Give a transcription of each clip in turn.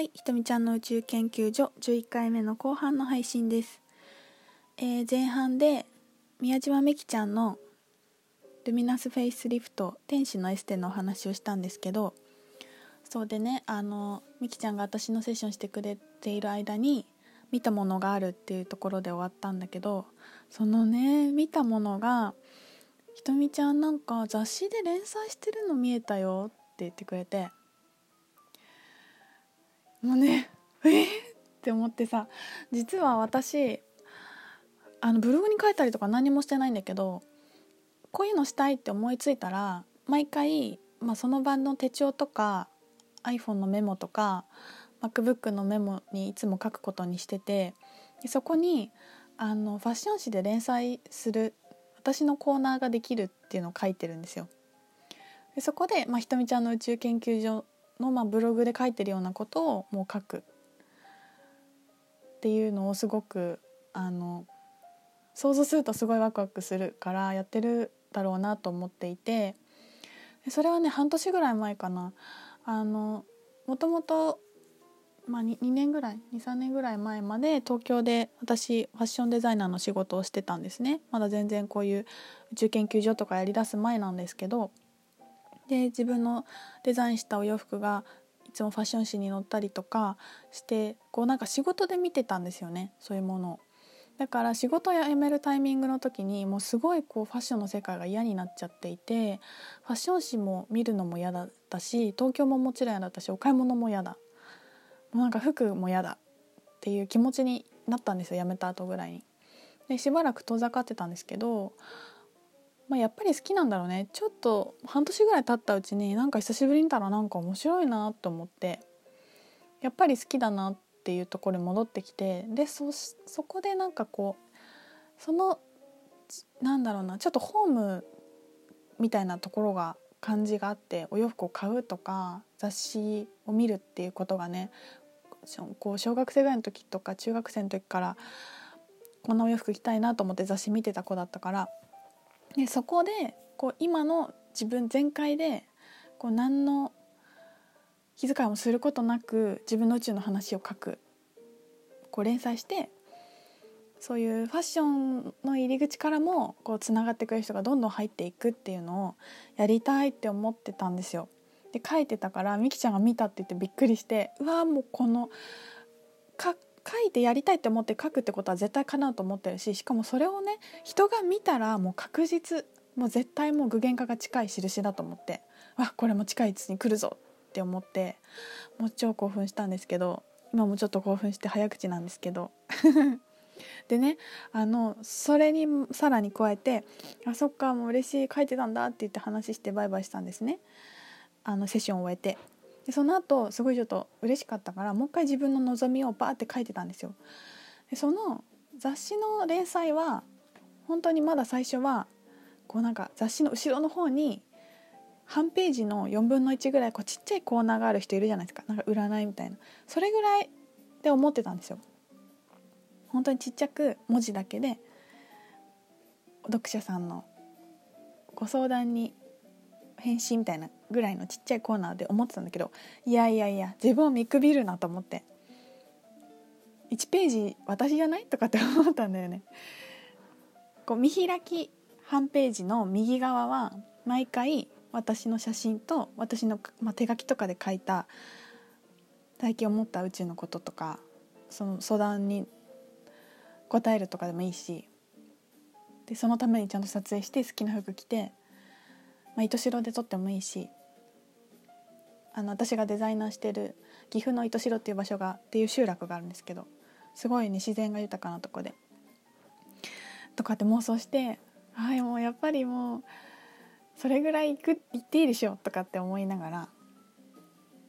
はい、ひとみちゃんの宇宙研究所11回目の後半の配信です。えー前半で宮島めきちゃんのルミナスフェイスリフト天使のエステのお話をしたんですけど、そうでね、あのみきちゃんが私のセッションしてくれている間に見たものがあるっていうところで終わったんだけど、そのね見たものがひとみちゃんなんか雑誌で連載してるの見えたよって言ってくれて。もうねえーって思ってさ実は私あのブログに書いたりとか何もしてないんだけどこういうのしたいって思いついたら毎回、まあ、その晩の手帳とか iPhone のメモとか MacBook のメモにいつも書くことにしててそこにあのファッション誌で連載する私のコーナーができるっていうのを書いてるんですよ。でそこで、まあ、ひとみちゃんの宇宙研究所の、まあ、ブログで書いてるようなことをもう書くっていうのをすごくあの想像するとすごいワクワクするからやってるだろうなと思っていてそれはね半年ぐらい前かな。あのもともと、まあ、2, 2年ぐらい23年ぐらい前まで東京で私ファッションデザイナーの仕事をしてたんですね。まだ全然こういう宇宙研究所とかやりだす前なんですけどで自分のデザインしたお洋服がいつもファッション誌に載ったりとかしてこうなんか仕事で見てたんですよねそういうものを。だから仕事を辞めるタイミングの時にもうすごいこうファッションの世界が嫌になっちゃっていてファッション誌も見るのも嫌だったし東京ももちろん嫌だったしお買い物も嫌だもうなんか服も嫌だっていう気持ちになったんですよ辞めた後ぐらいに。でしばらく遠ざかってたんですけどまあ、やっぱり好きなんだろうね。ちょっと半年ぐらい経ったうちになんか久しぶりに見たらなんか面白いなと思ってやっぱり好きだなっていうところに戻ってきてでそそこでなんかこうそのなんだろうなちょっとホームみたいなところが感じがあってお洋服を買うとか雑誌を見るっていうことがねこう小学生ぐらいの時とか中学生の時からこんなお洋服着たいなと思って雑誌見てた子だったからでそこでこう今の自分全開でこう何の気遣いもすることなく自分の宇宙の話を書くこう連載してそういうファッションの入り口からもこうつながってくれる人がどんどん入っていくっていうのをやりたいって思ってたんですよ。で書いてたからみきちゃんが見たって言ってびっくりしてうわもうこのか書いてやりたいって思って書くってことは絶対叶うと思ってるししかもそれをね人が見たらもう確実もう絶対もう具現化が近い印だと思ってわこれも近いうちに来るぞって思ってもう超興奮したんですけど今もちょっと興奮して早口なんですけど でねあのそれにさらに加えて「あそっかもう嬉しい書いてたんだ」って言って話してバイバイしたんですねあのセッションを終えて。でその後すごいちょっと嬉しかったからもう一回自分の望みをバーって書いてたんですよ。でその雑誌の連載は本当にまだ最初はこうなんか雑誌の後ろの方に半ページの4分の1ぐらいこうちっちゃいコーナーがある人いるじゃないですかなんか占いみたいなそれぐらいで思ってたんですよ。本当にちっちゃく文字だけで読者さんのご相談に返信みたいなぐらいのちっちゃいコーナーで思ってたんだけどいやいやいや自分を見くびるなと思って。1ページ私じゃないとかって思ったんだよね。こう見開き半ページの右側は毎回私の写真と私の、まあ、手書きとかで書いた最近思った宇宙のこととかその相談に答えるとかでもいいしでそのためにちゃんと撮影して好きな服着てまあ、糸代で撮ってもいいしあの私がデザイナーしてる岐阜の糸代っていう場所がっていう集落があるんですけどすごいね自然が豊かなとこでとかって妄想してはいもうやっぱりもうそれぐらい行く行っていいでしょとかって思いながら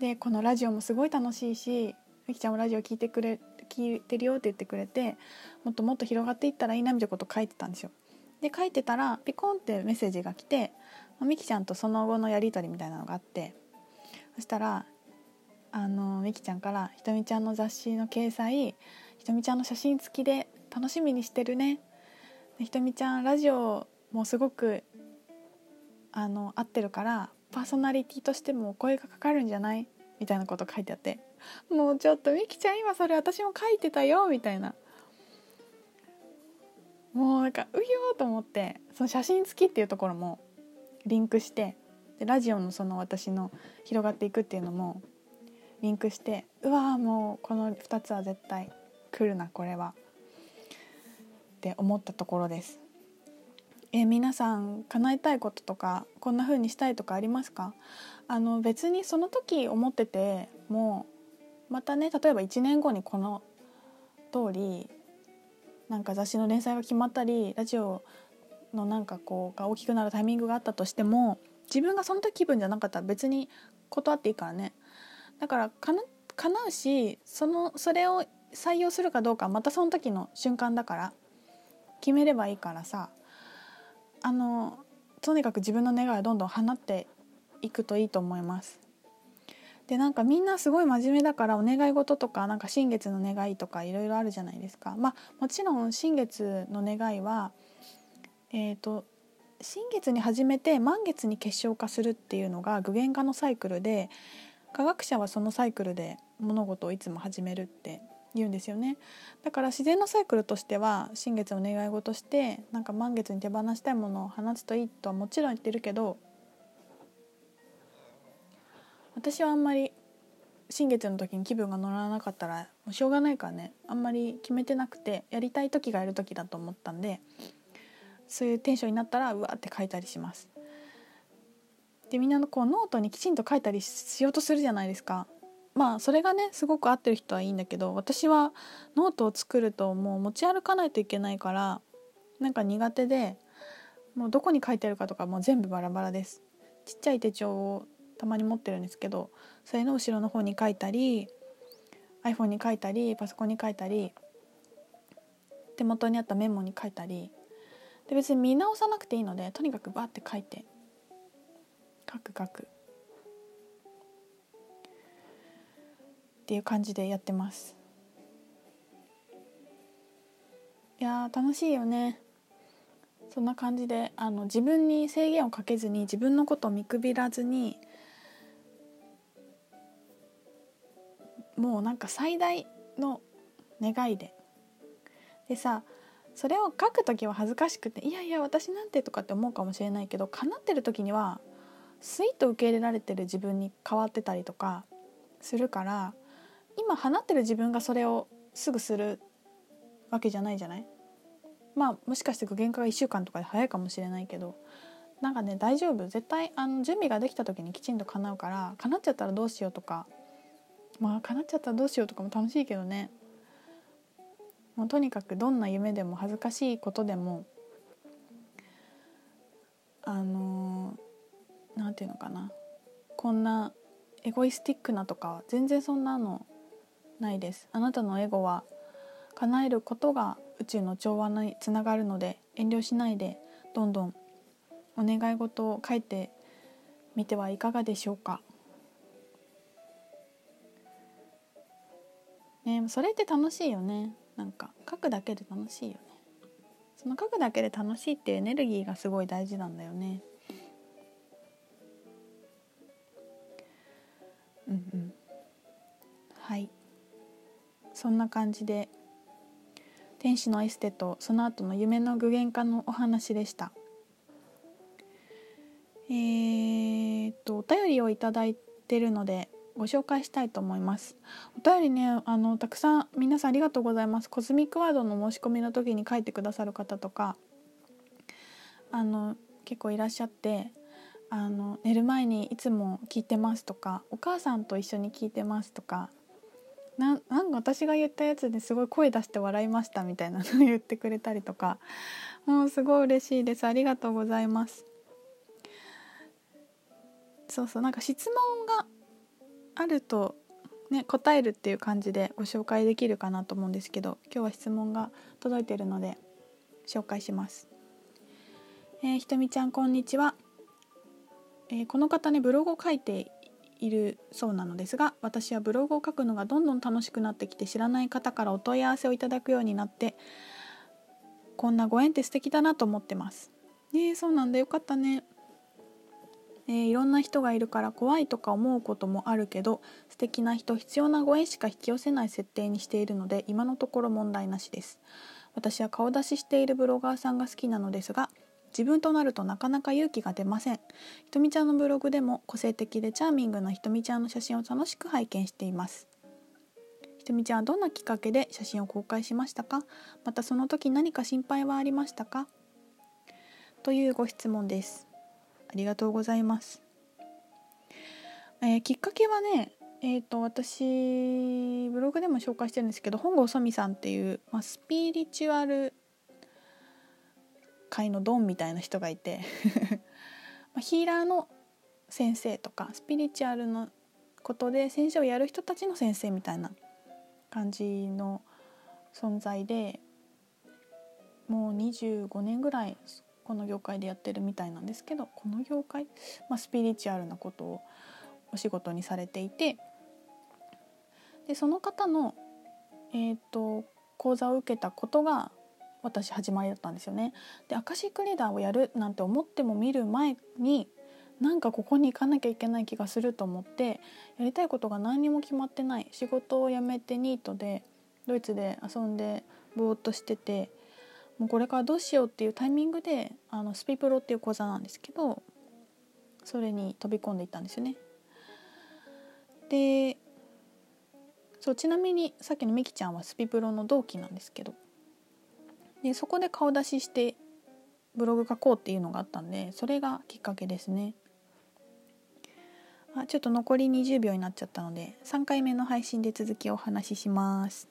でこのラジオもすごい楽しいしみきちゃんもラジオ聞いてくれ聞いてるよって言ってくれてもっともっと広がっていったらいいなみたいなこと書いてたんですよ。で書いてたらピコンってメッセージが来てみきちゃんとその後のやり取りみたいなのがあってそしたらあのみきちゃんから「ひとみちゃんの雑誌の掲載ひとみちゃんの写真付きで楽しみにしてるね」「ひとみちゃんラジオもすごくあの合ってるからパーソナリティとしてもお声がかかるんじゃない?」みたいなこと書いてあってもうちょっとみきちゃん今それ私も書いてたよ！みたいな。もうなんかうよーと思ってその写真付きっていうところもリンクしてでラジオのその私の広がっていくっていうのもリンクしてうわーもうこの2つは絶対来るなこれはって思ったところです。え皆さん叶えたいこととかこんな風にしたいとかありますか？あの別にその時思っててもうまたね例えば1年後にこの通りなんか雑誌の連載が決まったりラジオのなんかこうが大きくなるタイミングがあったとしても自分がその時気分じゃなかったら別に断っていいからねだからかな叶うしそのそれを採用するかどうかまたその時の瞬間だから決めればいいからさあのとにかく自分の願いをどんどん放っていくといいと思います。でなんかみんなすごい真面目だからお願い事とかなんか新月の願いとかいろいろあるじゃないですか。まあもちろん新月の願いはえ、ー、と新月に始めて満月に結晶化するっていうのが具現化のサイクルで科学者はそのサイクルで物事をいつも始めるって言うんですよね。だから自然のサイクルとしては新月を願い事してなんか満月に手放したいものを放つといいとはもちろん言ってるけど私はあんまり新月の時に気分が乗らなかったらもうしょうがないからねあんまり決めてなくてやりたい時がやる時だと思ったんでそういうテンションになったらうわって書いたりします。でみんなのこうノートにきちんと書いたりしようとするじゃないですかまあそれがねすごく合ってる人はいいんだけど私はノートを作るともう持ち歩かないといけないからなんか苦手でもうどこに書いてあるかとかもう全部バラバラですちっちゃい手帳をたまに持ってるんですけどそれの後ろの方に書いたり iPhone に書いたりパソコンに書いたり手元にあったメモに書いたりで別に見直さなくていいのでとにかくバーって書いて。書く書くっていう感じでやってます。いや楽しいよね。そんな感じであの自分に制限をかけずに自分のことを見くびらずにもうなんか最大の願いで。でさそれを書く時は恥ずかしくていやいや私なんてとかって思うかもしれないけど叶ってる時にはスイッと受け入れられてる自分に変わってたりとかするから今放ってる自分がそれをすぐするわけじゃないじゃない？まあもしかして具現化が1週間とかで早いかもしれないけどなんかね大丈夫。絶対あの準備ができた時にきちんと叶うから叶っちゃったらどうしようとかまあ叶っちゃったらどうしようとかも楽しいけどね。もうとにかくどんな夢でも恥ずかしいことでもあの何、ー、て言うのかな。こんなエゴイスティックなとか全然そんなのないです。あなたのエゴは叶えることが宇宙の調和につながるので遠慮しないでどんどんお願い事を書いてみてはいかがでしょうか。ねそれって楽しいよね。なんか書くだけで楽しいよね。その書くだけで楽しいっていうエネルギーがすごい大事なんだよね。うんうん。はい。そんな感じで天使のエステとその後の夢の具現化のお話でした。えー、っとお便りをいただいてるのでご紹介したいと思います。お便りねあのたくさん皆さんありがとうございます。コズミックワードの申し込みの時に書いてくださる方とかあの結構いらっしゃってあの寝る前にいつも聞いてますとかお母さんと一緒に聞いてますとかななんか私が言ったやつですごい声出して笑いましたみたいなのを 言ってくれたりとかもうすごい嬉しいです。ありがとうございます。そうそうなんか質問があるとね答えるっていう感じでご紹介できるかなと思うんですけど今日は質問が届いているので紹介しますえー、ひとみちゃんこんにちはえー、この方ねブログを書いているそうなのですが私はブログを書くのがどんどん楽しくなってきて知らない方からお問い合わせをいただくようになってこんなご縁って素敵だなと思ってます。ねそうなんだよかったね。えー、いろんな人がいるから怖いとか思うこともあるけど素敵な人必要なご縁しか引き寄せない設定にしているので今のところ問題なしです。私は顔出ししているブロガーさんが好きなのですが自分となるとなかなか勇気が出ません。ひとみちゃんのブログでも個性的でチャーミングなひとみちゃんの写真を楽しく拝見しています。ひとみちゃんはどんなきっかけで写真を公開しましたか？またその時何か心配はありましたか？というご質問です。りがとうございます、えー、きっかけはねえーと、私ブログでも紹介してるんですけど本郷ソミさんっていう、まあ、スピリチュアル界のドンみたいな人がいて まヒーラーの先生とかスピリチュアルのことで先生をやる人たちの先生みたいな感じの存在でもう25年ぐらいこの業界でやってるみたいなんですけどこの業界、まあ、スピリチュアルなことをお仕事にされていてでその方の、えーと、講座を受けたことが私始まりだったんですよね。でアカシックリーダーをやるなんて思っても見る前になんかここに行かなきゃいけない気がすると思ってやりたいことが何にも決まってない仕事を辞めてニートでドイツで遊んでぼーっとしててもうこれからどうしようっていうタイミングであのスピプロっていう講座なんですけどそれに飛び込んでいったんですよね。でそうちなみにさっきのみきちゃんはスピプロの同期なんですけどでそこで顔出ししてブログ書こうっていうのがあったんでそれがきっかけですねあちょっと残り20秒になっちゃったので3回目の配信で続きお話しします